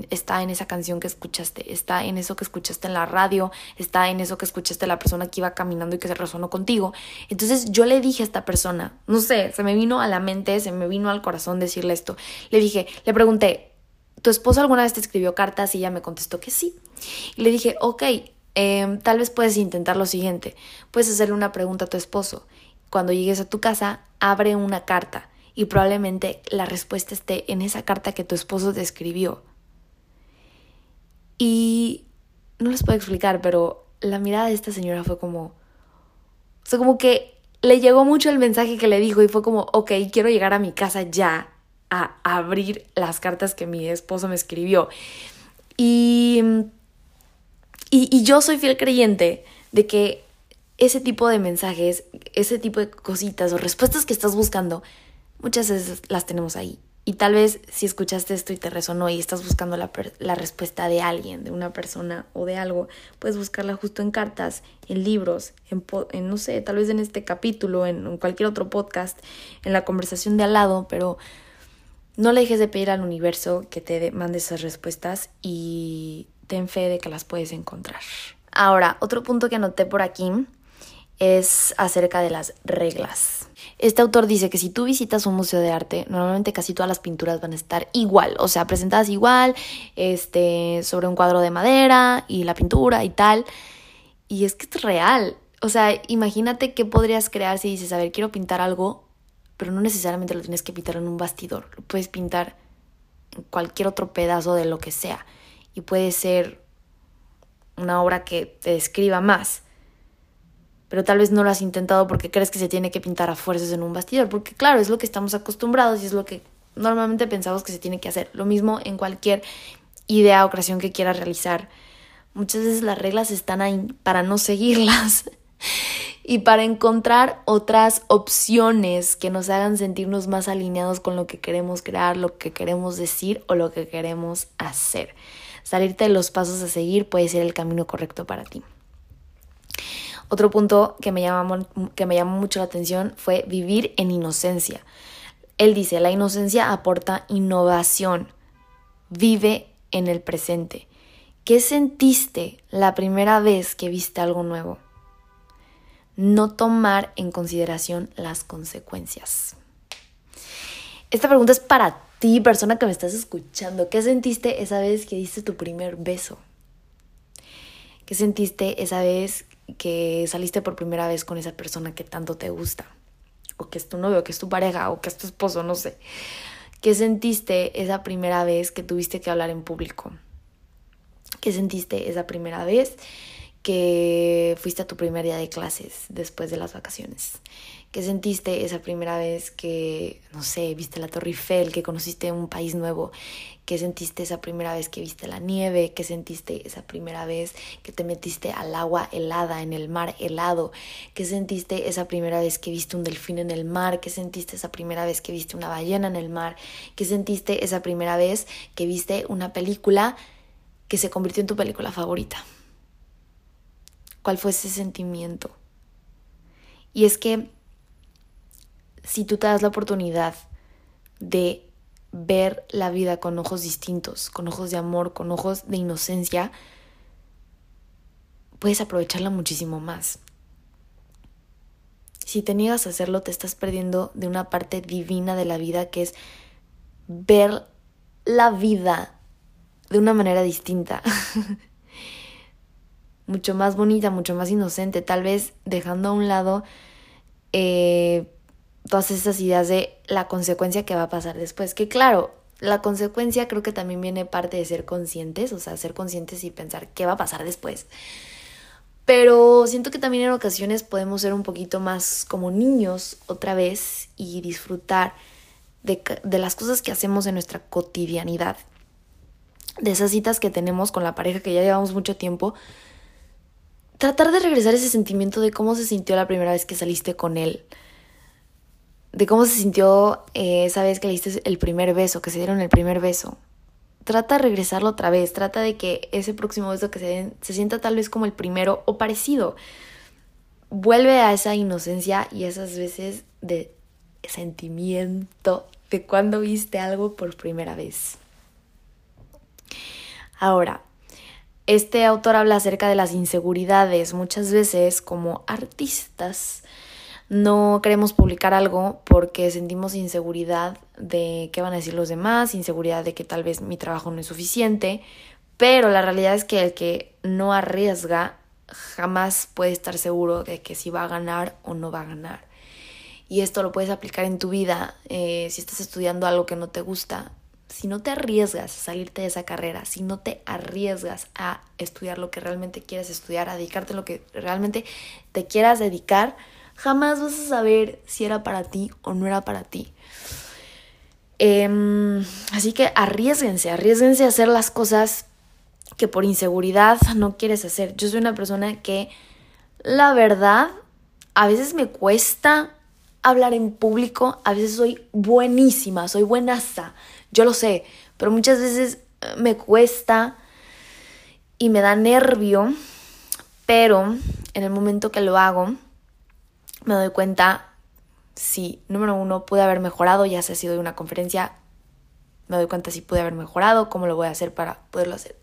está en esa canción que escuchaste, está en eso que escuchaste en la radio, está en eso que escuchaste la persona que iba caminando y que se resonó contigo. Entonces yo le dije a esta persona, no sé, se me vino a la mente, se me vino al corazón decirle esto. Le dije, le pregunté, ¿tu esposo alguna vez te escribió cartas? Y ella me contestó que sí. Y le dije, ok, em, tal vez puedes intentar lo siguiente, puedes hacerle una pregunta a tu esposo. Cuando llegues a tu casa, abre una carta y probablemente la respuesta esté en esa carta que tu esposo te escribió. Y no les puedo explicar, pero la mirada de esta señora fue como... O sea, como que le llegó mucho el mensaje que le dijo y fue como, ok, quiero llegar a mi casa ya a abrir las cartas que mi esposo me escribió. Y, y, y, yo soy fiel creyente de que ese tipo de mensajes, ese tipo de cositas o respuestas que estás buscando, muchas veces las tenemos ahí. Y tal vez si escuchaste esto y te resonó y estás buscando la, respuesta de alguien, de una persona o de algo, puedes buscarla justo en cartas, en libros, en, en no sé, tal vez en este capítulo, en, en, cualquier otro podcast, en la conversación de al lado, pero no le dejes de pedir al universo que te mande esas respuestas y ten fe de que las puedes encontrar. Ahora, otro punto que anoté por aquí es acerca de las reglas. Este autor dice que si tú visitas un museo de arte, normalmente casi todas las pinturas van a estar igual, o sea, presentadas igual, este, sobre un cuadro de madera y la pintura y tal. Y es que es real. O sea, imagínate qué podrías crear si dices, a ver, quiero pintar algo, pero no necesariamente lo tienes que pintar en un bastidor, lo puedes pintar en cualquier otro pedazo de lo que sea. Y puede ser una obra que te describa más pero tal vez no lo has intentado porque crees que se tiene que pintar a fuerzas en un bastidor, porque claro, es lo que estamos acostumbrados y es lo que normalmente pensamos que se tiene que hacer. Lo mismo en cualquier idea o creación que quieras realizar, Muchas veces las reglas están ahí para no seguirlas y para encontrar otras opciones que nos hagan sentirnos más alineados con lo que queremos crear, lo que queremos decir o lo que queremos hacer. Salirte de los pasos a seguir puede ser el camino correcto para ti. Otro punto que me, llamó, mucho la atención fue vivir en inocencia. Él dice, la inocencia aporta innovación. Vive en el presente. ¿Qué sentiste la primera vez que viste algo nuevo? No tomar en consideración las consecuencias. Esta pregunta es para ti, persona que me estás escuchando. ¿Qué sentiste esa vez que diste tu primer beso? ¿Qué sentiste esa vez que saliste por primera vez con esa persona que tanto te gusta? O que es tu novio, que es tu pareja, o que es tu esposo, no sé. ¿Qué sentiste esa primera vez que tuviste que hablar en público? ¿Qué sentiste esa primera vez que fuiste a tu primer día de clases después de las vacaciones? ¿Qué sentiste esa primera vez que, no sé, viste la Torre Eiffel, que conociste un país nuevo? ¿Qué sentiste esa primera vez que viste la nieve? ¿Qué sentiste esa primera vez que te metiste al agua helada, en el mar helado? ¿Qué sentiste esa primera vez que viste un delfín en el mar? ¿Qué sentiste esa primera vez que viste una ballena en el mar? ¿Qué sentiste esa primera vez que viste una película que se convirtió en tu película favorita? ¿Cuál fue ese sentimiento? Y es que si tú te das la oportunidad de ver la vida con ojos distintos, con ojos de amor, con ojos de inocencia, puedes aprovecharla muchísimo más. Si te niegas a hacerlo, te estás perdiendo de una parte divina de la vida que es ver la vida de una manera distinta. mucho más bonita, mucho más inocente, tal vez dejando a un lado eh, todas esas ideas de la consecuencia que va a pasar después. Que claro, la consecuencia creo que también viene parte de ser conscientes, o sea, ser conscientes y pensar qué va a pasar después. Pero siento que también en ocasiones podemos ser un poquito más como niños otra vez y disfrutar de, de las cosas que hacemos en nuestra cotidianidad de esas citas que tenemos con la pareja que ya llevamos mucho tiempo, tratar de regresar ese sentimiento de cómo se sintió la primera vez que saliste con él, de cómo se sintió eh, esa vez que le diste el primer beso, que se dieron el primer beso. Trata de regresarlo otra vez, trata de que ese próximo beso que se den se sienta tal vez como el primero o parecido. Vuelve a esa inocencia y esas veces de sentimiento de cuando viste algo por primera vez. Ahora, este autor habla acerca de las inseguridades. Muchas veces como artistas no queremos publicar algo porque sentimos inseguridad de qué van a decir los demás, inseguridad de que tal vez mi trabajo no es suficiente, pero la realidad es que el que no arriesga jamás puede estar seguro de que si va a ganar o no va a ganar. Y esto lo puedes aplicar en tu vida. Eh, si estás estudiando algo que no te gusta, si no te arriesgas a salirte de esa carrera, si no te arriesgas a estudiar lo que realmente quieres estudiar, a dedicarte a lo que realmente te quieras dedicar, jamás vas a saber si era para ti o no era para ti. Em, así que arriesguense, arriesguense a hacer las cosas que por inseguridad no quieres hacer. Yo soy una persona que, la verdad, a veces me cuesta hablar en público, a veces soy buenísima, soy buenaza, yo lo sé, pero muchas veces eh, me cuesta y me da nervio, pero en el momento que lo hago, me doy cuenta si, número uno, pude haber mejorado, ya sea sido de una conferencia, me doy cuenta si pude haber mejorado, cómo lo voy a hacer para poderlo hacer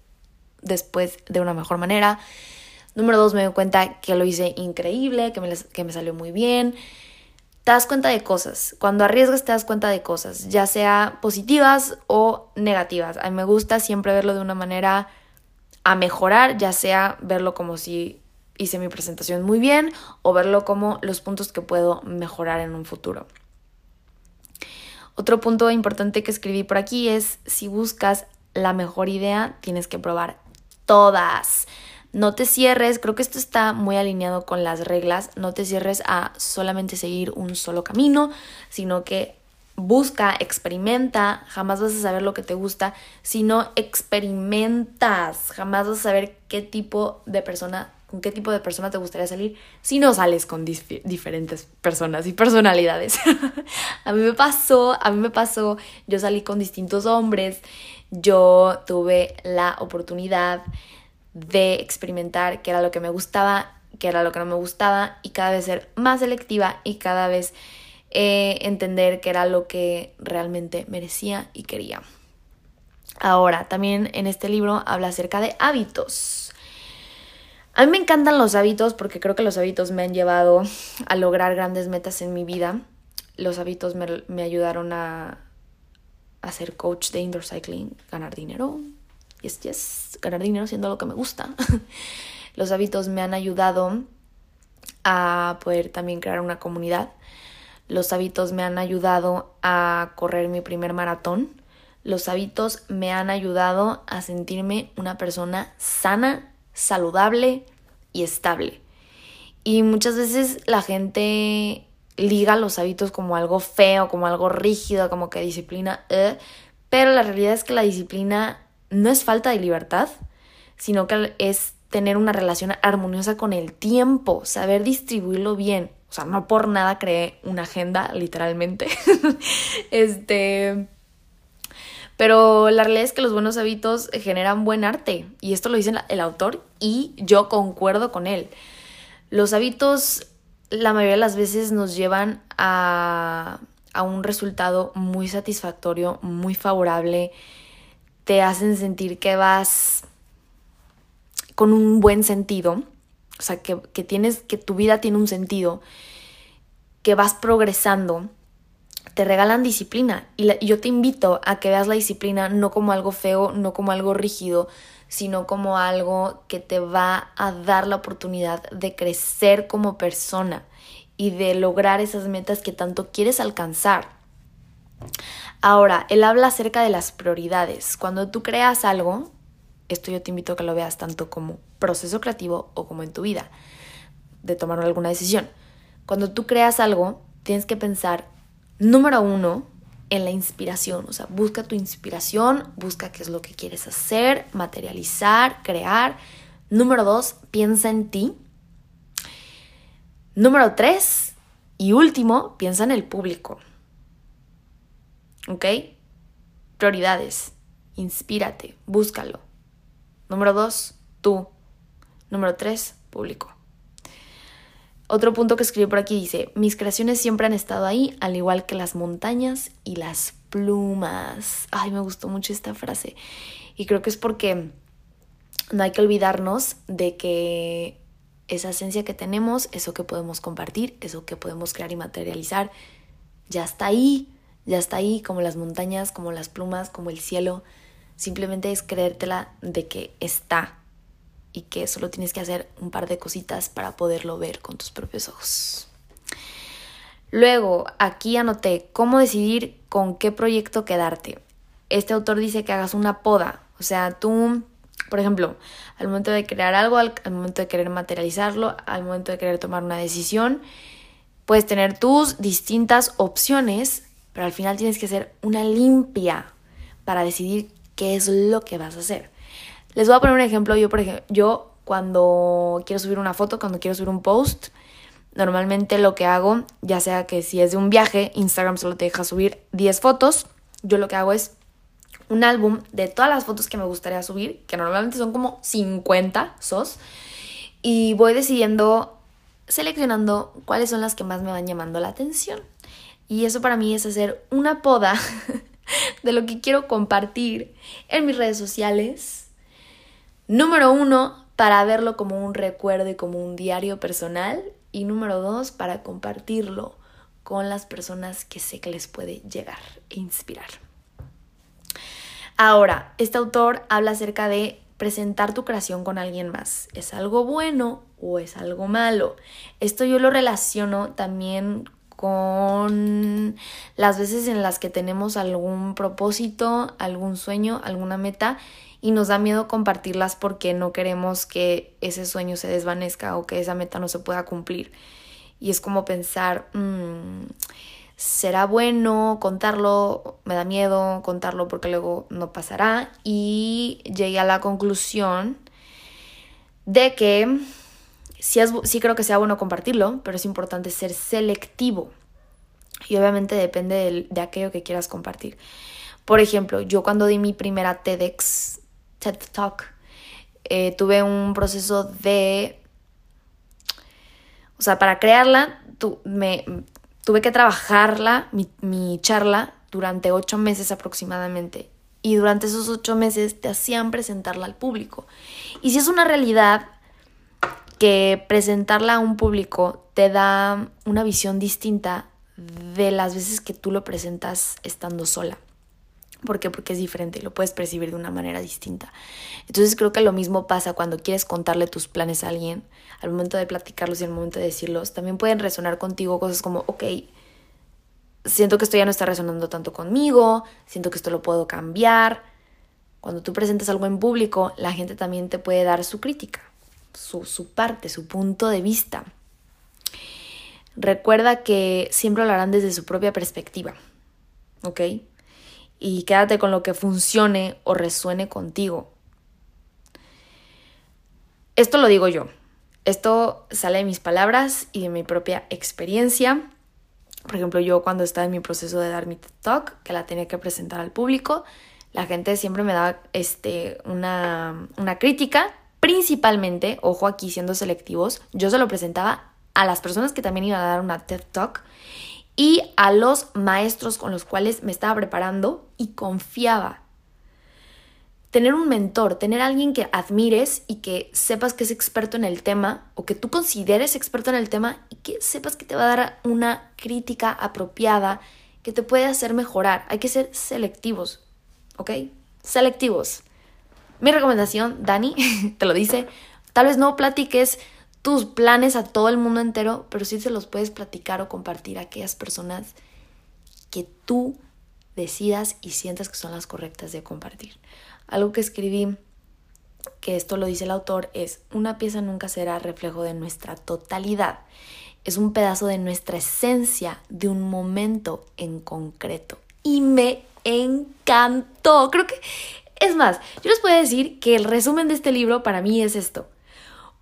después de una mejor manera. Número dos, me doy cuenta que lo hice increíble, que me, que me salió muy bien, te das cuenta de cosas. Cuando arriesgas te das cuenta de cosas, ya sea positivas o negativas. A mí me gusta siempre verlo de una manera a mejorar, ya sea verlo como si hice mi presentación muy bien o verlo como los puntos que puedo mejorar en un futuro. Otro punto importante que escribí por aquí es si buscas la mejor idea, tienes que probar todas. No te cierres, creo que esto está muy alineado con las reglas, no te cierres a solamente seguir un solo camino, sino que busca, experimenta, jamás vas a saber lo que te gusta si no experimentas, jamás vas a saber qué tipo de persona, con qué tipo de persona te gustaría salir si no sales con diferentes personas y personalidades. a mí me pasó, a mí me pasó, yo salí con distintos hombres, yo tuve la oportunidad de experimentar qué era lo que me gustaba, qué era lo que no me gustaba y cada vez ser más selectiva y cada vez eh, entender qué era lo que realmente merecía y quería. Ahora, también en este libro habla acerca de hábitos. A mí me encantan los hábitos porque creo que los hábitos me han llevado a lograr grandes metas en mi vida. Los hábitos me, ayudaron a, a ser coach de indoor cycling, ganar dinero. Yes, yes, ganar dinero siendo lo que me gusta. los hábitos me han ayudado a poder también crear una comunidad los hábitos me han ayudado a correr mi primer maratón. Los hábitos me han ayudado a sentirme una persona sana, saludable y estable. Y muchas veces la gente liga los hábitos como algo feo, como algo rígido, como que disciplina, eh, pero la realidad es que la disciplina no es falta de libertad, sino que es tener una relación armoniosa con el tiempo, saber distribuirlo bien. O sea, no por nada creé una agenda, literalmente. este. Pero la realidad es que los buenos hábitos generan buen arte. Y esto lo dice el autor y yo concuerdo con él. Los hábitos, la mayoría de las veces, nos llevan a, a un resultado muy satisfactorio, muy favorable. Te hacen sentir que vas con un buen sentido o sea, que, tienes, que tu vida tiene un sentido, que vas progresando, te regalan disciplina. Y, yo te invito a que veas la disciplina no como algo feo, no como algo rígido, sino como algo que te va a dar la oportunidad de crecer como persona y de lograr esas metas que tanto quieres alcanzar. Ahora, él habla acerca de las prioridades. Cuando tú creas algo, esto yo te invito a que lo veas tanto como proceso creativo o como en tu vida, de tomar alguna decisión. Cuando tú creas algo, tienes que pensar, número uno, en la inspiración. O sea, busca tu inspiración, busca qué es lo que quieres hacer, materializar, crear. Número dos, piensa en ti. Número tres, y último, piensa en el público. ¿Ok? Prioridades. Inspírate, búscalo. Número dos, tú. Número tres, público. Otro punto que escribí por aquí dice, mis creaciones siempre han estado ahí, al igual que las montañas y las plumas. Ay, me gustó mucho esta frase. Y creo que es porque no hay que olvidarnos de que esa esencia que tenemos, eso que podemos compartir, eso que podemos crear y materializar, ya está ahí, ya está ahí, como las montañas, como las plumas, como el cielo. Simplemente es creértela de que está y que solo tienes que hacer un par de cositas para poderlo ver con tus propios ojos. Luego, aquí anoté cómo decidir con qué proyecto quedarte. Este autor dice que hagas una poda, o sea, tú, por ejemplo, al momento de crear algo, al, momento de querer materializarlo, al momento de querer tomar una decisión, puedes tener tus distintas opciones, pero al final tienes que hacer una limpia para decidir qué es lo que vas a hacer. Les voy a poner un ejemplo. Yo, por ejemplo, yo cuando quiero subir una foto, cuando quiero subir un post, normalmente lo que hago, ya sea que si es de un viaje, Instagram solo te deja subir 10 fotos. Yo lo que hago es un álbum de todas las fotos que me gustaría subir, que normalmente son como 50 sos, y voy decidiendo, seleccionando cuáles son las que más me van llamando la atención. Y eso para mí es hacer una poda de lo que quiero compartir en mis redes sociales. Número uno, para verlo como un recuerdo y como un diario personal. Y número dos, para compartirlo con las personas que sé que les puede llegar e inspirar. Ahora, este autor habla acerca de presentar tu creación con alguien más. ¿Es algo bueno o es algo malo? Esto yo lo relaciono también con las veces en las que tenemos algún propósito, algún sueño, alguna meta y nos da miedo compartirlas porque no queremos que ese sueño se desvanezca o que esa meta no se pueda cumplir. Y es como pensar, mm, será bueno contarlo, me da miedo contarlo porque luego no pasará y llegué a la conclusión de que sí, es, sí creo que sea bueno compartirlo, pero es importante ser selectivo y obviamente depende de, de aquello que quieras compartir. Por ejemplo, yo cuando di mi primera TEDx, TED Talk, eh, tuve un proceso de... O sea, para crearla, tu, me, tuve que trabajarla, mi, mi charla, durante ocho meses aproximadamente. Y durante esos ocho meses te hacían presentarla al público. Y si es una realidad que presentarla a un público te da una visión distinta de las veces que tú lo presentas estando sola. ¿Por qué? Porque es diferente, lo puedes percibir de una manera distinta. Entonces creo que lo mismo pasa cuando quieres contarle tus planes a alguien, al momento de platicarlos y al momento de decirlos, también pueden resonar contigo cosas como, ok, siento que esto ya no está resonando tanto conmigo, siento que esto lo puedo cambiar. Cuando tú presentas algo en público, la gente también te puede dar su crítica, su, parte, su punto de vista. Recuerda que siempre hablarán desde su propia perspectiva, ¿ok? y quédate con lo que funcione o resuene contigo. Esto lo digo yo. Esto sale de mis palabras y de mi propia experiencia. Por ejemplo, yo cuando estaba en mi proceso de dar mi talk, que la tenía que presentar al público, la gente siempre me daba este, una, una crítica, principalmente, ojo aquí siendo selectivos, yo se lo presentaba a las personas que también iban a dar una TED Talk y a los maestros con los cuales me estaba preparando y confiaba. Tener un mentor, tener alguien que admires y que sepas que es experto en el tema o que tú consideres experto en el tema y que sepas que te va a dar una crítica apropiada que te puede hacer mejorar. Hay que ser selectivos, ¿ok? Selectivos. Mi recomendación, Dani, te lo dice, tal vez no platiques tus planes a todo el mundo entero, pero sí se los puedes platicar o compartir a aquellas personas que tú decidas y sientas que son las correctas de compartir. Algo que escribí, que esto lo dice el autor, es una pieza nunca será reflejo de nuestra totalidad. Es un pedazo de nuestra esencia de un momento en concreto. Y me encantó. Creo que, es más, yo les puedo decir que el resumen de este libro para mí es esto.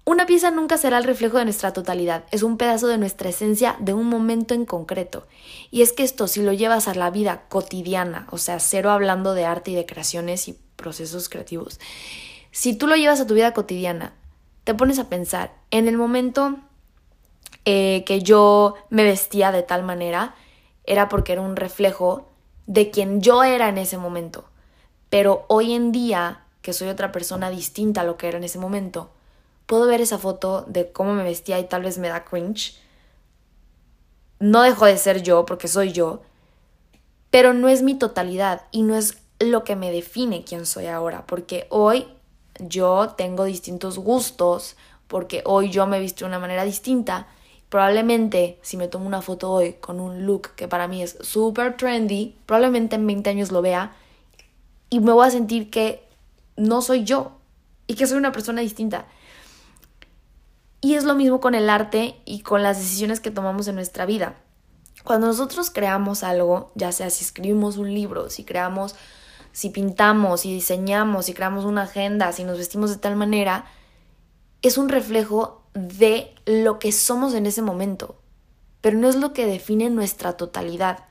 Una pieza nunca será el reflejo de nuestra totalidad, es un pedazo de nuestra esencia de un momento en concreto. Y es que esto si lo llevas a la vida cotidiana, o sea, cero hablando de arte y de creaciones y procesos creativos, si tú lo llevas a tu vida cotidiana, te pones a pensar, en el momento eh, que yo me vestía de tal manera, era porque era un reflejo de quien yo era en ese momento. Pero hoy en día, que soy otra persona distinta a lo que era en ese momento, puedo ver esa foto de cómo me vestía y tal vez me da cringe. No dejo de ser yo porque soy yo, pero no es mi totalidad y no es lo que me define quién soy ahora, porque hoy yo tengo distintos gustos, porque hoy yo me visto de una manera distinta. Probablemente si me tomo una foto hoy con un look que para mí es súper trendy, probablemente en 20 años lo vea y me voy a sentir que no soy yo y que soy una persona distinta. Y es lo mismo con el arte y con las decisiones que tomamos en nuestra vida. Cuando nosotros creamos algo, ya sea si escribimos un libro, si creamos, si pintamos, si diseñamos, si creamos una agenda, si nos vestimos de tal manera, es un reflejo de lo que somos en ese momento, pero no es lo que define nuestra totalidad.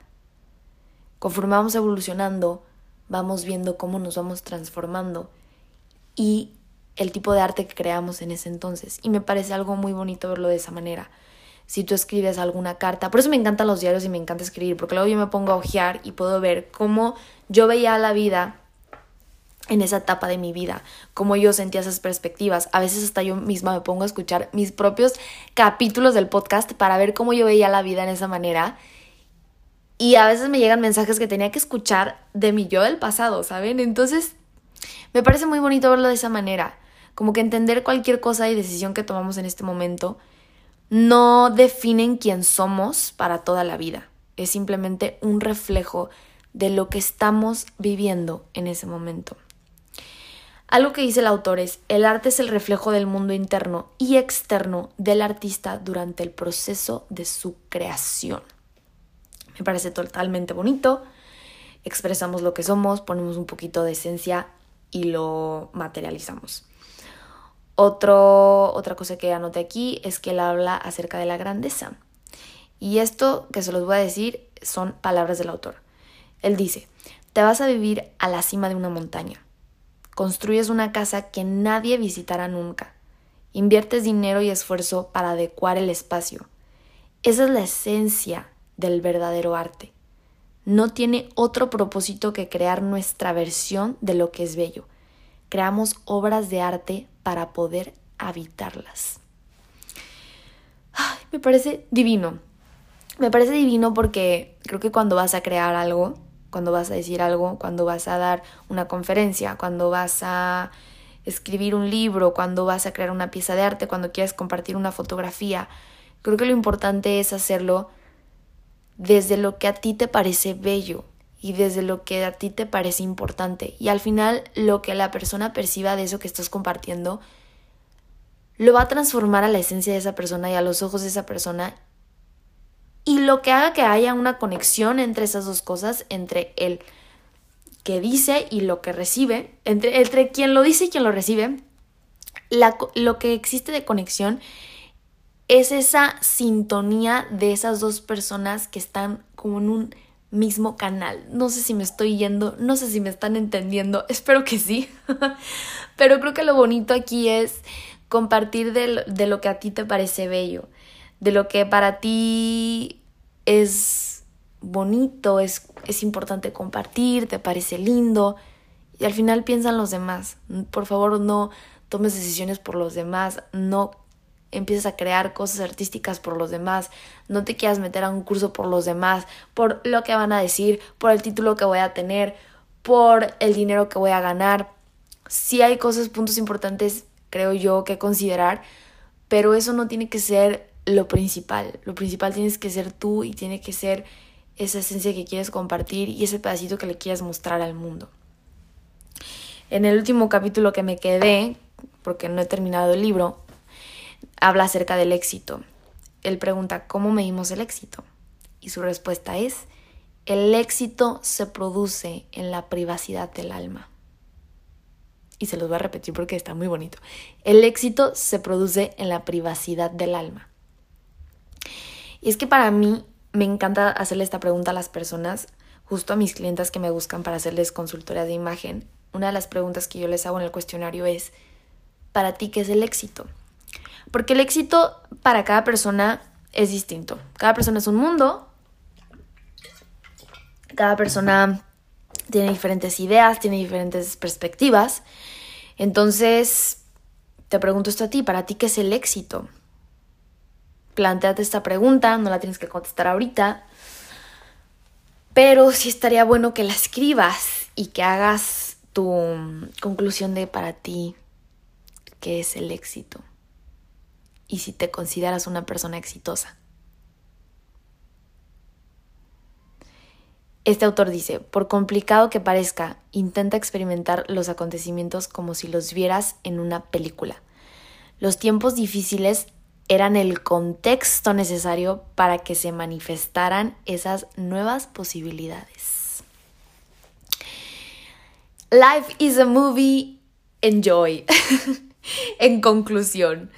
Conforme vamos evolucionando, vamos viendo cómo nos vamos transformando y el tipo de arte que creamos en ese entonces. Y me parece algo muy bonito verlo de esa manera. Si tú escribes alguna carta, por eso me encantan los diarios y me encanta escribir, porque luego yo me pongo a ojear y puedo ver cómo yo veía la vida en esa etapa de mi vida, cómo yo sentía esas perspectivas. A veces hasta yo misma me pongo a escuchar mis propios capítulos del podcast para ver cómo yo veía la vida en esa manera. Y a veces me llegan mensajes que tenía que escuchar de mi yo del pasado, ¿saben? Entonces, me parece muy bonito verlo de esa manera. Como que entender cualquier cosa y decisión que tomamos en este momento no definen quién somos para toda la vida. Es simplemente un reflejo de lo que estamos viviendo en ese momento. Algo que dice el autor es, el arte es el reflejo del mundo interno y externo del artista durante el proceso de su creación. Me parece totalmente bonito. Expresamos lo que somos, ponemos un poquito de esencia y lo materializamos. Otra cosa que anoté aquí es que él habla acerca de la grandeza. Y esto que se los voy a decir son palabras del autor. Él dice, te vas a vivir a la cima de una montaña. Construyes una casa que nadie visitará nunca. Inviertes dinero y esfuerzo para adecuar el espacio. Esa es la esencia del verdadero arte. No tiene otro propósito que crear nuestra versión de lo que es bello. Creamos obras de arte para poder habitarlas. me parece divino. Me parece divino porque creo que cuando vas a crear algo, cuando vas a decir algo, cuando vas a dar una conferencia, cuando vas a escribir un libro, cuando vas a crear una pieza de arte, cuando quieres compartir una fotografía. Creo que lo importante es hacerlo desde lo que a ti te parece bello y desde lo que a ti te parece importante. Y al final lo que la persona perciba de eso que estás compartiendo lo va a transformar a la esencia de esa persona y a los ojos de esa persona y lo que haga que haya una conexión entre esas dos cosas, entre el que dice y lo que recibe, entre, entre quien lo dice y quien lo recibe, lo que existe de conexión es esa sintonía de esas dos personas que están como en un mismo canal. No sé si me estoy yendo, no sé si me están entendiendo, espero que sí, pero creo que lo bonito aquí es compartir de, lo que a ti te parece bello de lo que para ti es bonito, es, es importante compartir, te parece lindo y al final piensan los demás. Por favor, no tomes decisiones por los demás, no empieces a crear cosas artísticas por los demás, no te quieras meter a un curso por los demás, por lo que van a decir, por el título que voy a tener, por el dinero que voy a ganar. Sí hay cosas, puntos importantes, creo yo, que considerar, pero eso no tiene que ser lo principal. Lo principal tienes que ser tú y tiene que ser esa esencia que quieres compartir y ese pedacito que le quieres mostrar al mundo. En el último capítulo que me quedé, porque no he terminado el libro, habla acerca del éxito. Él pregunta, ¿cómo medimos el éxito? Y su respuesta es, el éxito se produce en la privacidad del alma. Y se los voy a repetir porque está muy bonito. El éxito se produce en la privacidad del alma. Y es que para mí me encanta hacerle esta pregunta a las personas, justo a mis clientes que me buscan para hacerles consultoría de imagen. Una de las preguntas que yo les hago en el cuestionario es, ¿para ti qué es el éxito? Porque el éxito para cada persona es distinto. Cada persona es un mundo. Cada persona tiene diferentes ideas, tiene diferentes perspectivas. Entonces, te pregunto esto a ti, ¿para ti qué es el éxito? planteate esta pregunta, no la tienes que contestar ahorita, pero sí estaría bueno que la escribas y que hagas tu conclusión de para ti qué es el éxito y si te consideras una persona exitosa. Este autor dice, por complicado que parezca, intenta experimentar los acontecimientos como si los vieras en una película. Los tiempos difíciles eran el contexto necesario para que se manifestaran esas nuevas posibilidades. Life is a movie, enjoy. en conclusión,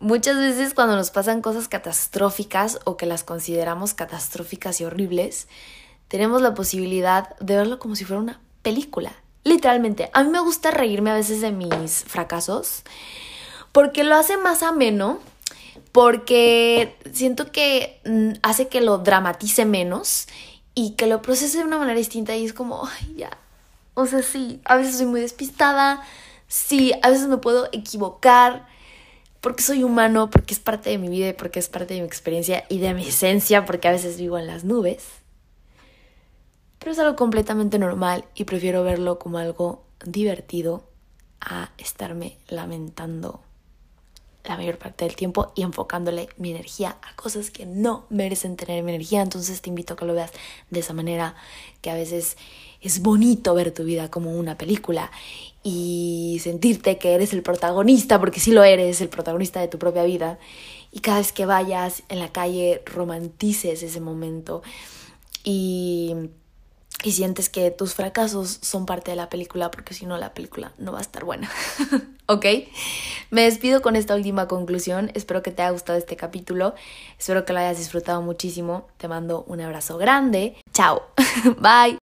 muchas veces cuando nos pasan cosas catastróficas o que las consideramos catastróficas y horribles, tenemos la posibilidad de verlo como si fuera una película. Literalmente, a mí me gusta reírme a veces de mis fracasos porque lo hace más ameno, porque siento que mm, hace que lo dramatice menos y que lo procese de una manera distinta y es como, ya. O sea, sí, a veces soy muy despistada, sí, a veces me puedo equivocar, porque soy humano, porque es parte de mi vida y porque es parte de mi experiencia y de mi esencia, porque a veces vivo en las nubes. Pero es algo completamente normal y prefiero verlo como algo divertido a estarme lamentando la mayor parte del tiempo y enfocándole mi energía a cosas que no merecen tener mi energía. Entonces te invito a que lo veas de esa manera, que a veces es bonito ver tu vida como una película y sentirte que eres el protagonista, porque sí lo eres, el protagonista de tu propia vida. Y cada vez que vayas en la calle romantices ese momento y, y sientes que tus fracasos son parte de la película, porque si no la película no va a estar buena. ¿Ok? Me despido con esta última conclusión. Espero que te haya gustado este capítulo. Espero que lo hayas disfrutado muchísimo. Te mando un abrazo grande. Chao. Bye.